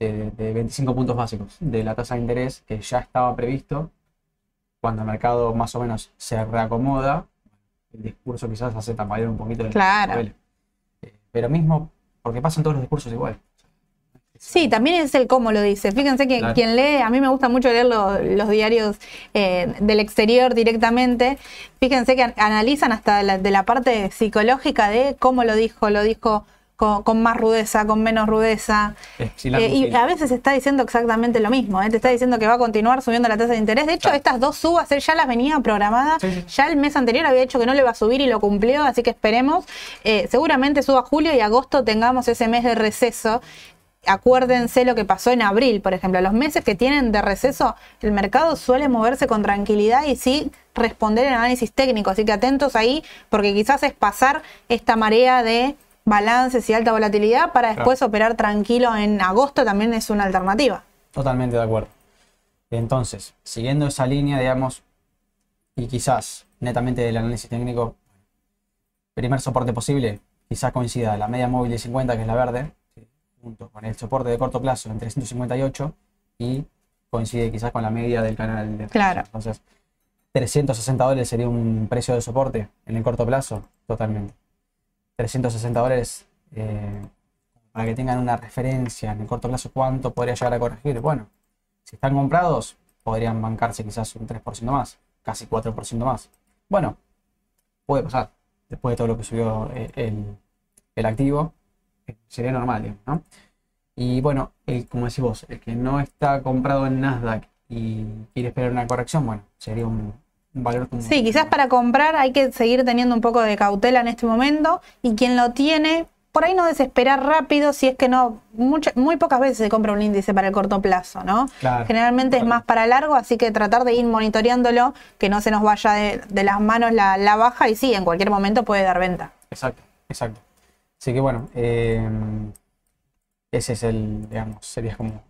de- de 25 puntos básicos de la tasa de interés que ya estaba previsto, cuando el mercado más o menos se reacomoda, el discurso quizás hace tambalear un poquito el Claro. Eh, Pero mismo, porque pasan todos los discursos igual. Sí, también es el cómo lo dice. Fíjense que Claro. quien lee, a mí me gusta mucho leer lo- los diarios eh, del exterior directamente. Fíjense que an- analizan hasta la- de la parte psicológica de cómo lo dijo, lo dijo con, con más rudeza, con menos rudeza. Eh, y a veces está diciendo exactamente lo mismo. ¿eh? Te está diciendo que va a continuar subiendo la tasa de interés. De hecho, Claro. estas dos subas él ya las venía programadas. Sí, sí. Ya el mes anterior había dicho que no le va a subir y lo cumplió. Así que esperemos. Eh, seguramente suba julio y agosto tengamos ese mes de receso. Acuérdense lo que pasó en abril, por ejemplo. Los meses que tienen de receso, el mercado suele moverse con tranquilidad y sí responder en análisis técnico. Así que atentos ahí, porque quizás es pasar esta marea de balances y alta volatilidad para después operar tranquilo en agosto también es una alternativa. Totalmente de acuerdo. Entonces, siguiendo esa línea, digamos, y quizás netamente del análisis técnico, primer soporte posible, quizás coincida la media móvil de 50, que es la verde, junto con el soporte de corto plazo en 358 y coincide quizás con la media del canal de Claro. Entonces, 360 dólares sería un precio de soporte en el corto plazo, totalmente. 360 dólares, eh, para que tengan una referencia en el corto plazo, ¿cuánto podría llegar a corregir? Bueno, si están comprados, podrían bancarse quizás un 3% más, casi 4% más. Bueno, puede pasar, después de todo lo que subió eh, el, el activo, eh, sería normal, digamos, ¿no? Y bueno, el, como decís vos, el que no está comprado en Nasdaq y quiere esperar una corrección, bueno, sería un, un valor como... Sí, quizás para comprar hay que seguir teniendo un poco de cautela en este momento y quien lo tiene, por ahí no desesperar rápido si es que no, mucha- muy pocas veces se compra un índice para el corto plazo, ¿no? Claro. Generalmente es más para largo, así que tratar de ir monitoreándolo, que no se nos vaya de, de las manos la, la baja y sí, en cualquier momento puede dar venta. Exacto, exacto. Así que bueno, eh, ese es el, digamos, sería como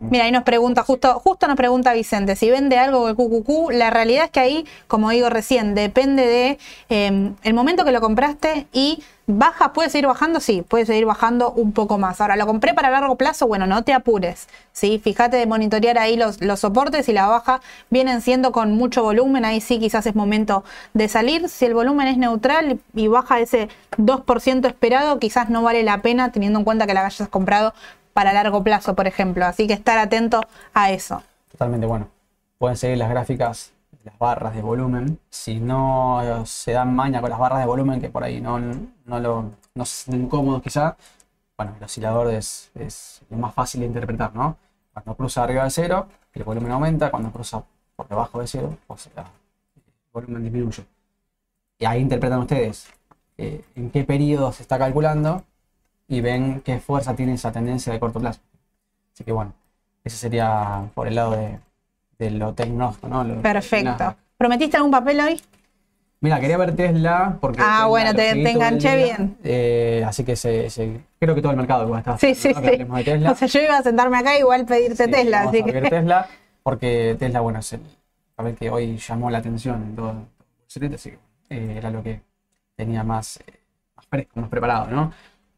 Mira, ahí nos pregunta, justo, justo nos pregunta Vicente, si vende algo el QQQ, la realidad es que ahí, como digo recién, depende de eh, el momento que lo compraste y baja, puede seguir bajando, sí, puede seguir bajando un poco más. Ahora, lo compré para largo plazo, bueno, no te apures, ¿sí? Fíjate de monitorear ahí los, los soportes y la baja vienen siendo con mucho volumen, ahí sí quizás es momento de salir. Si el volumen es neutral y baja ese 2% esperado, quizás no vale la pena teniendo en cuenta que la hayas comprado para largo plazo, por ejemplo. Así que estar atento a eso. Totalmente bueno. Pueden seguir las gráficas, las barras de volumen. Si no se dan maña con las barras de volumen, que por ahí no, no, lo, no sienten cómodos quizá, bueno, el oscilador es, es lo más fácil de interpretar, ¿no? Cuando cruza arriba de cero, el volumen aumenta, cuando cruza por debajo de cero, sea, el volumen disminuye. Y ahí interpretan ustedes eh, en qué periodo se está calculando y ven qué fuerza tiene esa tendencia de corto plazo. Así que bueno, ese sería por el lado de, de lo tecnológico, ¿no? Lo- Perfecto. ¿Prometiste algún papel hoy? Mira, quería ver Tesla porque. Ah, bueno, te- te enganché día, bien. eh, así que se, se- creo que todo el mercado igual está. Sí, sí, sí. de Tesla. O sea, yo iba a sentarme acá igual pedirte Sí, Tesla, vamos así a ver que... Tesla, porque Tesla, bueno, es el papel que hoy llamó la atención en todo el así que eh, era lo que tenía más, eh, más fresco, más preparado, ¿no?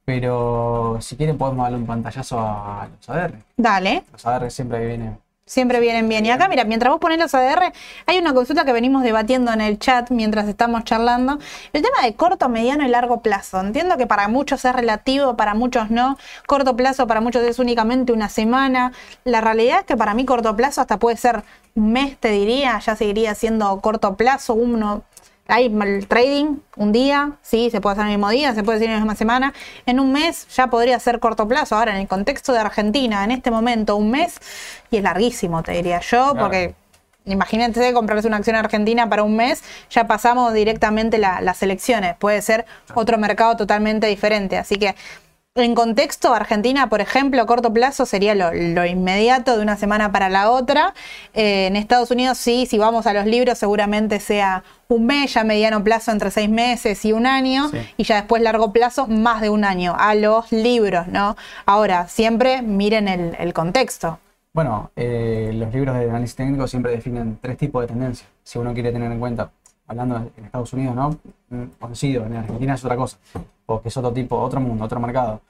Pero si quieren podemos darle un pantallazo a los ADR. Dale. Los ADR siempre vienen Siempre vienen bien. Y acá, mira, mientras vos ponés los ADR, hay una consulta que venimos debatiendo en el chat mientras estamos charlando. El tema de corto, mediano y largo plazo. Entiendo que para muchos es relativo, para muchos no. Corto plazo para muchos es únicamente una semana. La realidad es que para mí corto plazo hasta puede ser un mes, te diría. Ya seguiría siendo corto plazo, uno. Hay el trading, un día, sí, se puede hacer el mismo día, se puede hacer en la misma semana. En un mes ya podría ser corto plazo. Ahora, en el contexto de Argentina, en este momento, un mes, y es larguísimo, te diría yo, Claro. porque imagínate comprarse una acción argentina para un mes, ya pasamos directamente la- las elecciones. Puede ser otro mercado totalmente diferente. Así que, en contexto, Argentina, por ejemplo, corto plazo sería lo, lo inmediato de una semana para la otra. Eh, en Estados Unidos, sí, si vamos a los libros, seguramente sea un mes, ya mediano plazo entre seis meses y un año, Sí. y ya después largo plazo, más de un año, a los libros, ¿no? Ahora, siempre miren el, el contexto. Bueno, eh, los libros de análisis técnico siempre definen tres tipos de tendencias. Si uno quiere tener en cuenta, hablando en Estados Unidos, ¿no? Mm, Conocido, en Argentina es otra cosa, porque es otro tipo, otro mundo, otro mercado.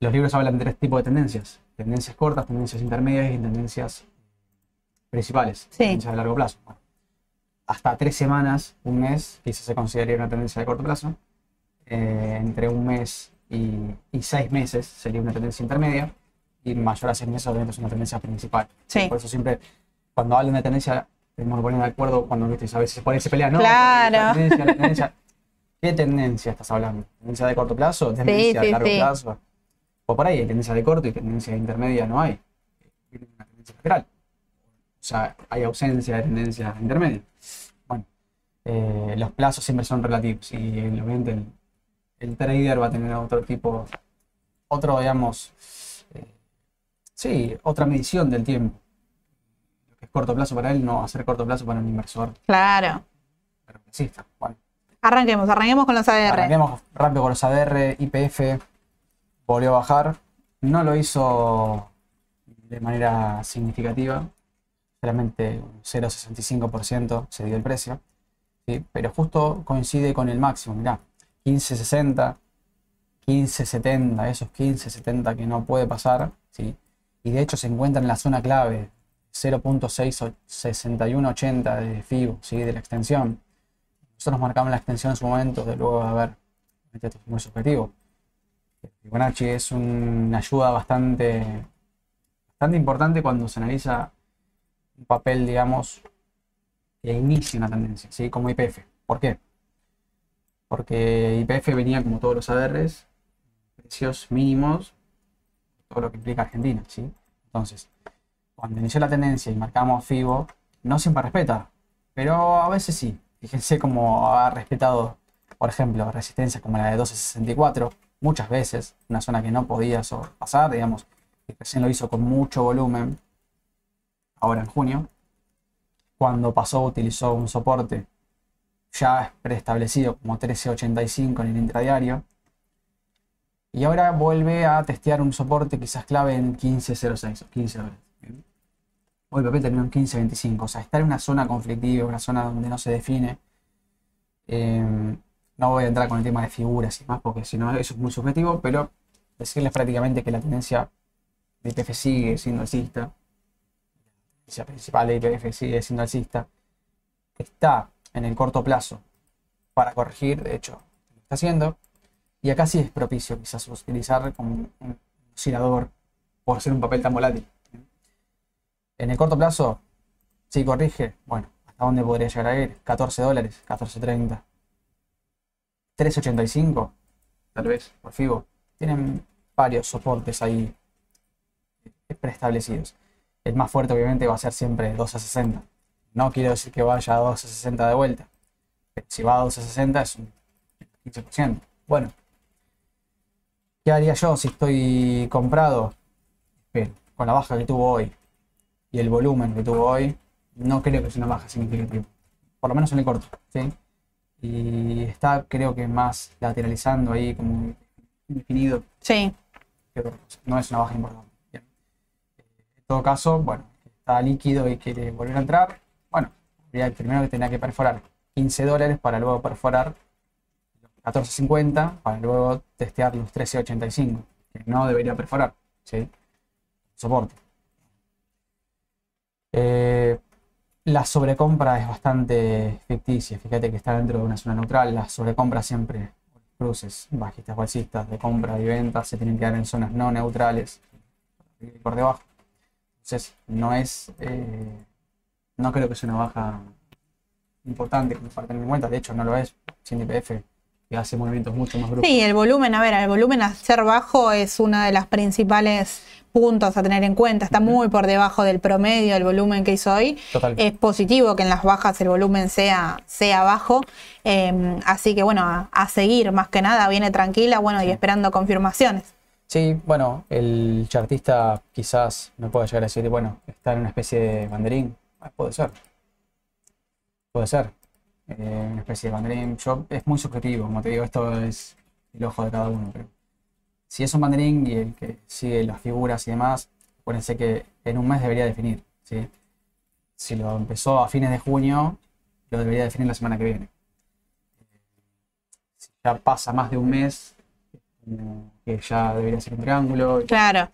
Los libros hablan de tres tipos de tendencias: tendencias cortas, tendencias intermedias y tendencias principales, Sí. tendencias de largo plazo. Bueno, hasta tres semanas, un mes, quizás se consideraría una tendencia de corto plazo. Eh, entre un mes y, y seis meses sería una tendencia intermedia y mayor a seis meses obviamente es una tendencia principal. Sí. Por eso siempre cuando hablan de tendencia tenemos que poner de acuerdo cuando ¿viste? a veces por se pelean, ¿no? Claro. La tendencia, la tendencia. ¿Qué tendencia estás hablando? ¿Tendencia de corto plazo? ¿Tendencia sí, de largo sí. plazo? O por ahí hay tendencia de corto y tendencia intermedia no hay. Tiene una tendencia lateral. O sea, hay ausencia de tendencia intermedia. Bueno, eh, los plazos siempre son relativos y obviamente el, el trader va a tener otro tipo, otro, digamos, eh, sí, otra medición del tiempo. Es corto plazo para él no va a ser corto plazo para un inversor Claro. pero exista. Bueno, Arranquemos, arranquemos con los ADR. arranquemos rápido con los ADR, IPF volvió a bajar, no lo hizo de manera significativa, solamente un 0,65% se dio el precio, ¿sí? pero justo coincide con el máximo, mirá, 15,60, 15,70, esos 15,70 que no puede pasar, ¿sí? y de hecho se encuentra en la zona clave, 0.66180 de FIBO, ¿sí? de la extensión. Nosotros marcamos la extensión en su momento, de luego a ver, esto es muy subjetivo. Fibonacci es una ayuda bastante, bastante importante cuando se analiza un papel, digamos, que inicia una tendencia, ¿sí? como IPF. ¿Por qué? Porque IPF venía como todos los ADRs, precios mínimos, todo lo que implica Argentina. ¿sí? Entonces, cuando inició la tendencia y marcamos FIBO, no siempre respeta, pero a veces sí. Fíjense cómo ha respetado, por ejemplo, resistencias como la de 1264, muchas veces, una zona que no podía pasar, digamos, y recién lo hizo con mucho volumen, ahora en junio. Cuando pasó utilizó un soporte ya preestablecido como 1385 en el intradiario. Y ahora vuelve a testear un soporte quizás clave en 1506 o 15 dólares. Hoy el papel terminó en 15.25. O sea, está en una zona conflictiva, una zona donde no se define. Eh, no voy a entrar con el tema de figuras y más, porque si no, eso es muy subjetivo, pero decirles prácticamente que la tendencia de IPF sigue siendo alcista. La tendencia principal de IPF sigue siendo alcista. Está en el corto plazo para corregir, de hecho, lo está haciendo. Y acá sí es propicio quizás utilizar como un oscilador por hacer un papel tan volátil. En el corto plazo, si corrige, bueno, ¿hasta dónde podría llegar a ir? 14 dólares, 14.30. 3.85, tal vez, por FIBO. Tienen varios soportes ahí eh, preestablecidos. El más fuerte obviamente va a ser siempre 12.60. No quiero decir que vaya a 12.60 de vuelta. Si va a 12.60 es un 15%. Bueno, ¿qué haría yo si estoy comprado? Espero, con la baja que tuvo hoy y el volumen que tuvo hoy, no creo que sea una baja significativa. Por lo menos en el corto, ¿sí? Y está, creo que más lateralizando ahí, como definido, Sí, cosa. no es una baja importante. Bien. En todo caso, bueno, está líquido y quiere volver a entrar. Bueno, habría primero que tenía que perforar 15 dólares para luego perforar los 14.50 para luego testear los 13.85, que no debería perforar, ¿sí? Soporte. Eh, la sobrecompra es bastante ficticia. Fíjate que está dentro de una zona neutral. La sobrecompra siempre, cruces bajistas o de compra y venta, se tienen que dar en zonas no neutrales por debajo. Entonces, no es. eh, no creo que sea una baja importante como para tener en cuenta. De hecho, no lo es. Sin IPF, que hace movimientos mucho más bruscos. Sí, el volumen, a ver, el volumen a ser bajo es una de las principales puntos a tener en cuenta. Está muy por debajo del promedio del volumen que hizo hoy. Total. Es positivo que en las bajas el volumen sea, sea bajo. Eh, así que bueno, a, a seguir más que nada, viene tranquila, bueno, y esperando confirmaciones. Sí, bueno, el chartista quizás me pueda llegar a decir, bueno, está en una especie de banderín. Ah, Puede ser. Puede ser. Eh, una especie de banderín. Yo, es muy subjetivo, como te digo, esto es el ojo de cada uno. Pero si es un banderín y el que sigue las figuras y demás, acuérdense que en un mes debería definir. ¿sí? Si lo empezó a fines de junio, lo debería definir la semana que viene. Si ya pasa más de un mes, que ya debería ser un triángulo. Claro,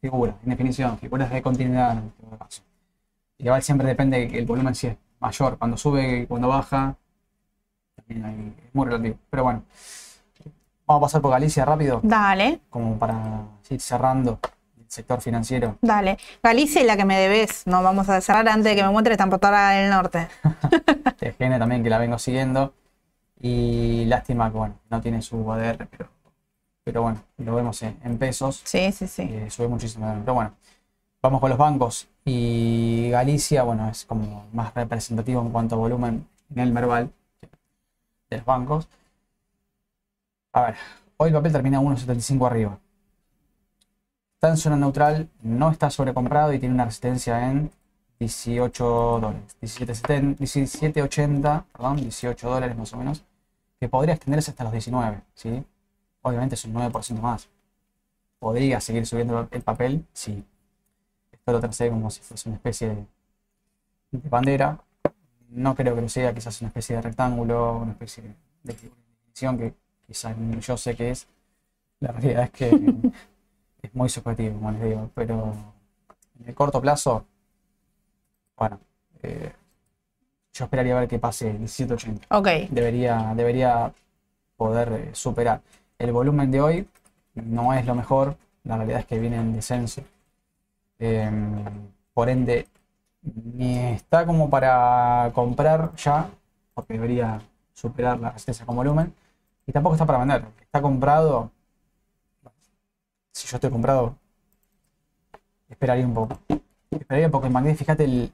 Figura, en definición, figuras de continuidad en todo caso. Igual siempre depende el volumen si es mayor, cuando sube y cuando baja, también hay- es muy relativo. Pero bueno, Vamos a pasar por Galicia rápido, Dale, como para ir cerrando el sector financiero. dale. Galicia y la que me debes. No vamos a cerrar antes de que me muestre transportadora del norte. TGN también, que la vengo siguiendo. Y lástima que, bueno, no tiene su ADR, pero, pero bueno, lo vemos en, en pesos. Sí, sí, sí. eh, sube muchísimo. Pero bueno, vamos con los bancos. Y Galicia, bueno, es como más representativo en cuanto a volumen en el Merval de los bancos. A ver, hoy el papel termina 1.75 arriba. Está en zona neutral, no está sobrecomprado y tiene una resistencia en 18 dólares. 17.70 17.80, perdón, 18 dólares más o menos, que podría extenderse hasta los 19, ¿sí? Obviamente es un 9% más. Podría seguir subiendo el papel esto lo tracé como si fuese una especie de, de bandera. No creo que lo sea, quizás una especie de rectángulo, una especie de definición que quizás yo sé qué es. La realidad es que es muy subjetivo, como les digo, pero en el corto plazo, bueno, eh, yo esperaría ver que pase el 1780 Ok, debería, debería poder eh, superar. El volumen de hoy no es lo mejor, la realidad es que viene en descenso. Em, por ende, ni está como para comprar ya, porque debería superar la resistencia con volumen, y tampoco está para vender. Está comprado, si yo estoy comprado, esperaría un poco. Esperaría porque en MACD, fíjate el,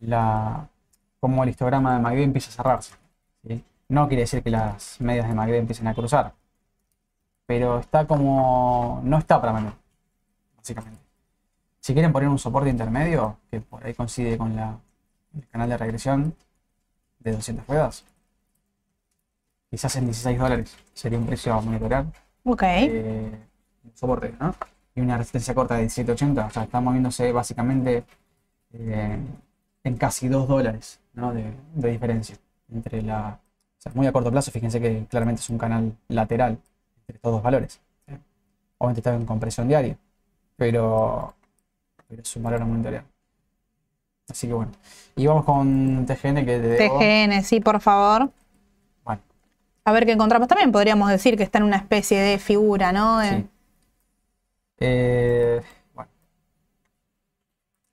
la, cómo el histograma de MACD empieza a cerrarse. No quiere decir que las medias de MACD empiecen a cruzar. Pero está como. No está para vender. Básicamente. Si quieren poner un soporte intermedio, que por ahí coincide con la, el canal de regresión de 200 ruedas, quizás en 16 dólares sería un precio a monitorear. ok. Eh, soporte, ¿no? Y una resistencia corta de 1780. O sea, está moviéndose básicamente eh, en casi 2 dólares ¿no? de, de diferencia entre la. O sea, muy a corto plazo, fíjense que claramente es un canal lateral entre estos dos valores. Obviamente está en compresión diaria, pero, pero es un valor a monitorear. Así que bueno. Y vamos con TGN que te debo. TGN, sí, por favor. Bueno, A ver qué encontramos. También podríamos decir que está en una especie de figura, ¿no? De- Sí. Eh, bueno.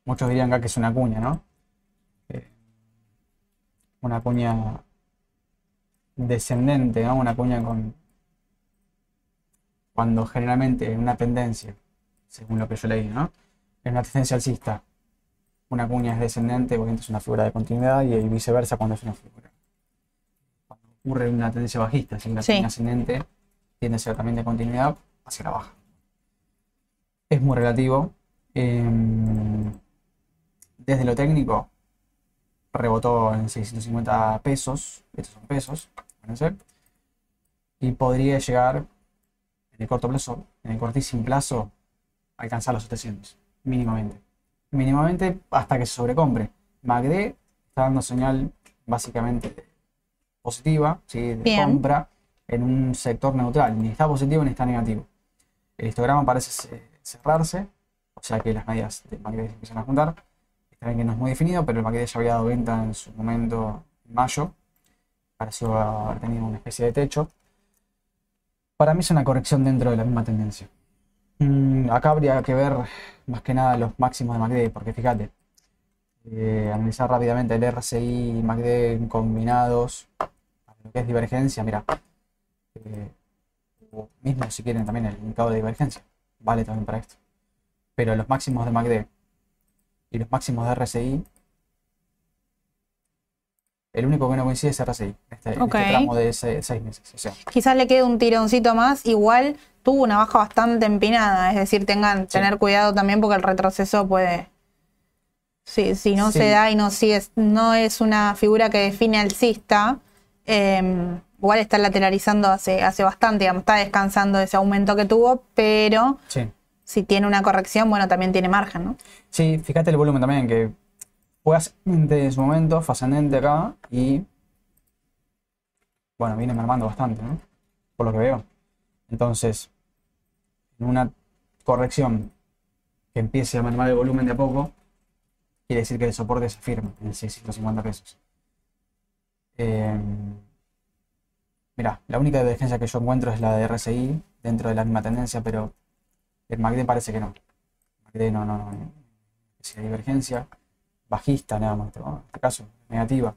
Muchos dirían acá que es una cuña, ¿no? Eh, una cuña descendente, ¿no? Una cuña con... Cuando generalmente en una tendencia, según lo que yo leí, ¿no? En una tendencia alcista, una cuña es descendente, obviamente es una figura de continuidad y viceversa cuando es una figura. Cuando ocurre una tendencia bajista, si una Sí. cuña ascendente tiende a ser también de continuidad hacia la baja es muy relativo. Em, desde lo técnico, rebotó en 650 pesos, estos son pesos, acuérdense, y podría llegar en el corto plazo, en el cortísimo plazo, a alcanzar los 700, mínimamente. Mínimamente hasta que se sobrecompre. MACD está dando señal básicamente positiva, ¿sí? de Bien. compra en un sector neutral, ni está positivo ni está negativo. El histograma parece ce- cerrarse, o sea que las medias de MACD se empiezan a juntar. Está bien que no es muy definido, pero el MACD ya había dado venta en su momento en mayo. Pareció haber tenido una especie de techo. Para mí es una corrección dentro de la misma tendencia. Mm, acá habría que ver más que nada los máximos de MACD, porque fíjate, eh, analizar rápidamente el RSI y MACD combinados, lo que es divergencia, mira, eh, o mismo si quieren también el indicador de divergencia, vale también para esto. Pero los máximos de MACD y los máximos de RSI, el único que no coincide es RSI, este, este tramo de ese- seis meses. O sea, Quizás le quede un tironcito más. Igual tuvo una baja bastante empinada. Es decir, tengan Sí. tener cuidado también porque el retroceso puede. Sí, si no Sí. se da y no, sigue, no es una figura que define alcista, eh, igual está lateralizando hace, hace bastante, digamos, está descansando de ese aumento que tuvo, pero sí. si tiene una corrección, bueno, también tiene margen, ¿no? Sí, fíjate el volumen también, que fue ascendente en su momento, fue ascendente acá y bueno, viene mermando bastante, ¿no? Por lo que veo. Entonces, en una corrección que empiece a mermar el volumen de a poco, quiere decir que el soporte se firma en 650 pesos. Eh, Mira, la única diferencia que yo encuentro es la de RSI dentro de la misma tendencia, pero el MACD parece que no. MACD no, no, no. Si hay divergencia, bajista nada más, en este caso, negativa.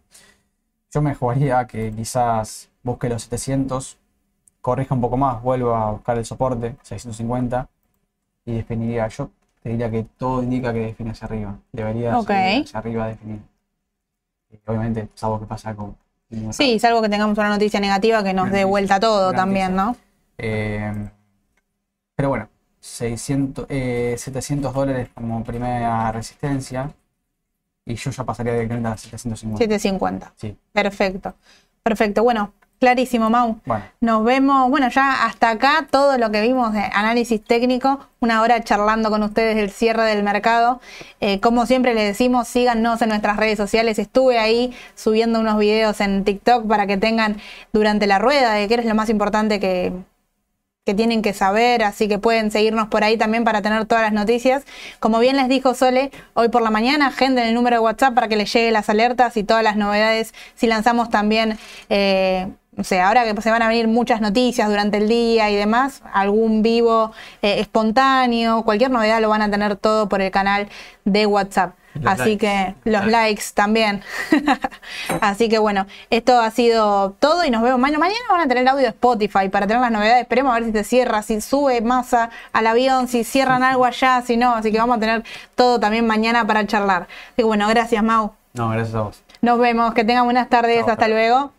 Yo me jugaría que quizás busque los 700, corrija un poco más, vuelva a buscar el soporte, 650, y definiría. Yo te diría que todo indica que define hacia arriba. Debería Ok. seguir hacia arriba definir. Y obviamente, salvo que pasa con. Sí, salvo que tengamos una noticia negativa que nos Una dé noticia, vuelta todo también, noticia. ¿no? Eh, pero bueno, 600, eh, 700 dólares como primera resistencia. Y yo ya pasaría directamente a 750. 750. Sí, Perfecto. Perfecto. Bueno, clarísimo, Mau. bueno. Nos vemos, bueno, ya hasta acá todo lo que vimos de análisis técnico, una hora charlando con ustedes del cierre del mercado. Eh, como siempre les decimos, síganos en nuestras redes sociales. Estuve ahí subiendo unos videos en TikTok para que tengan durante la rueda de qué es lo más importante que, que tienen que saber, así que pueden seguirnos por ahí también para tener todas las noticias. Como bien les dijo Sole, hoy por la mañana, agenden el número de WhatsApp para que les llegue las alertas y todas las novedades. Si lanzamos también, eh, no sé, ahora que se van a venir muchas noticias durante el día y demás, algún vivo eh, espontáneo, cualquier novedad lo van a tener todo por el canal de WhatsApp. Los Así likes. que los likes también. Así que bueno, esto ha sido todo y nos vemos mañana. Mañana van a tener el audio de Spotify para tener las novedades. Esperemos a ver si se cierra, si sube masa al avión, si cierran algo allá, si no. Así que vamos a tener todo también mañana para charlar. Así que bueno, gracias Mau. No, gracias a vos. Nos vemos, que tengan buenas tardes, Chao, hasta luego.